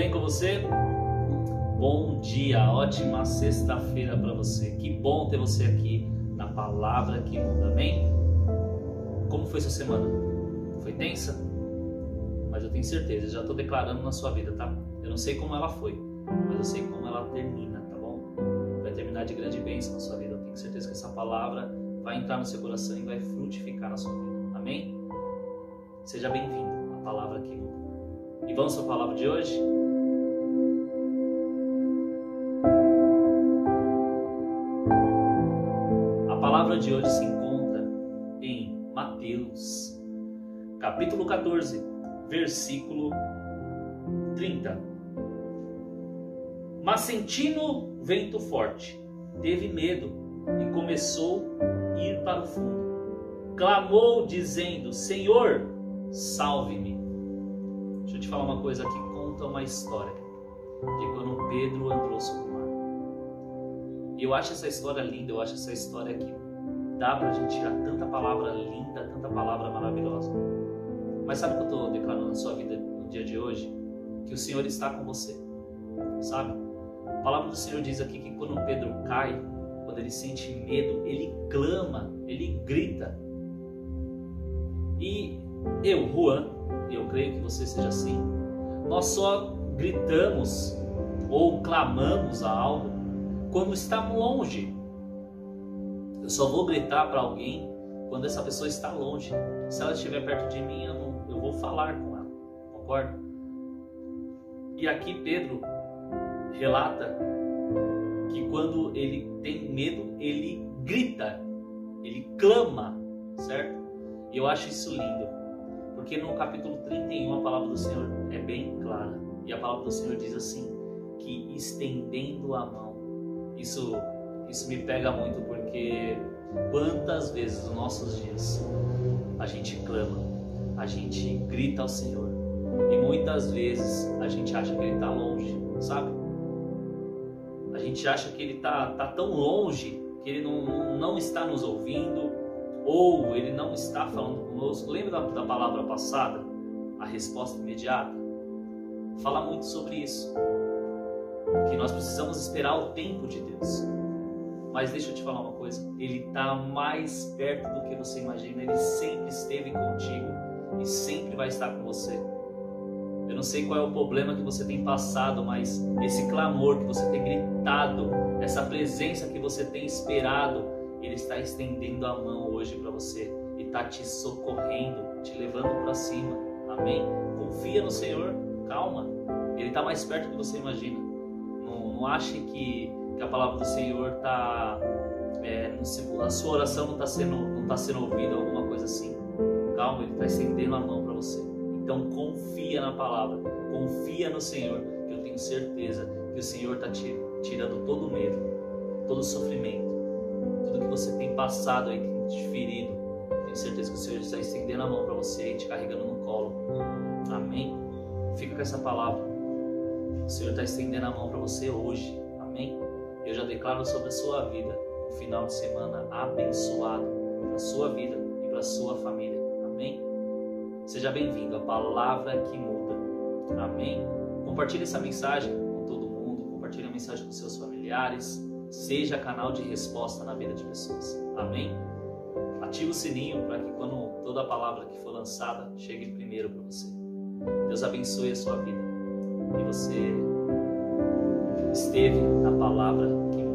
bem com você? Bom dia, ótima sexta-feira para você. Que bom ter você aqui na Palavra que Muda, amém? Como foi sua semana? Foi tensa? Mas eu tenho certeza, já estou declarando na sua vida, tá? Eu não sei como ela foi, mas eu sei como ela termina, tá bom? Vai terminar de grande bênção na sua vida. Eu tenho certeza que essa palavra vai entrar no seu coração e vai frutificar na sua vida, amém? Seja bem-vindo à Palavra que Muda. E vamos a palavra de hoje? A palavra de hoje se encontra em Mateus, capítulo 14, versículo 30. Mas sentindo vento forte, teve medo e começou a ir para o fundo. Clamou, dizendo: Senhor, salve-me. Falar uma coisa aqui, conta uma história de quando Pedro andou sobre o mar. E eu acho essa história linda, eu acho essa história que dá pra gente tirar tanta palavra linda, tanta palavra maravilhosa. Mas sabe o que eu estou declarando na sua vida no dia de hoje? Que o Senhor está com você, sabe? A palavra do Senhor diz aqui que quando Pedro cai, quando ele sente medo, ele clama, ele grita. E eu, Juan, e eu creio que você seja assim, nós só gritamos ou clamamos a algo quando estamos longe. Eu só vou gritar para alguém quando essa pessoa está longe. Se ela estiver perto de mim, eu, não, eu vou falar com ela, concorda? E aqui Pedro relata que quando ele tem medo, ele grita, ele clama, certo? E eu acho isso lindo. Porque no capítulo 31 a palavra do Senhor é bem clara. E a palavra do Senhor diz assim: que estendendo a mão. Isso, isso me pega muito porque quantas vezes nos nossos dias a gente clama, a gente grita ao Senhor. E muitas vezes a gente acha que Ele está longe, sabe? A gente acha que Ele está tá tão longe que Ele não, não está nos ouvindo, ou ele não está falando conosco. Lembra da, da palavra passada? A resposta imediata? Fala muito sobre isso. Que nós precisamos esperar o tempo de Deus. Mas deixa eu te falar uma coisa: Ele está mais perto do que você imagina. Ele sempre esteve contigo e sempre vai estar com você. Eu não sei qual é o problema que você tem passado, mas esse clamor que você tem gritado, essa presença que você tem esperado, ele está estendendo a mão hoje para você e está te socorrendo, te levando para cima. Amém? Confia no Senhor, calma. Ele está mais perto do que você imagina. Não, não ache que, que, a palavra do Senhor está. É, a sua oração não está sendo, não tá sendo ouvida, alguma coisa assim. Calma, Ele está estendendo a mão para você. Então confia na palavra, confia no Senhor, que eu tenho certeza que o Senhor está tirando todo o medo, todo o sofrimento tudo que você tem passado aí, te ferido. Tenho certeza que o Senhor está estendendo a mão para você e te carregando no colo. Amém? Fica com essa palavra. O Senhor está estendendo a mão para você hoje. Amém? Eu já declaro sobre a sua vida um final de semana abençoado para a sua vida e para a sua família. Amém? Seja bem-vindo à palavra que muda. Amém? Compartilhe essa mensagem com todo mundo. Compartilhe a mensagem com seus familiares seja canal de resposta na vida de pessoas. Amém? Ative o sininho para que quando toda a palavra que for lançada chegue primeiro para você. Deus abençoe a sua vida. E você esteve na palavra que.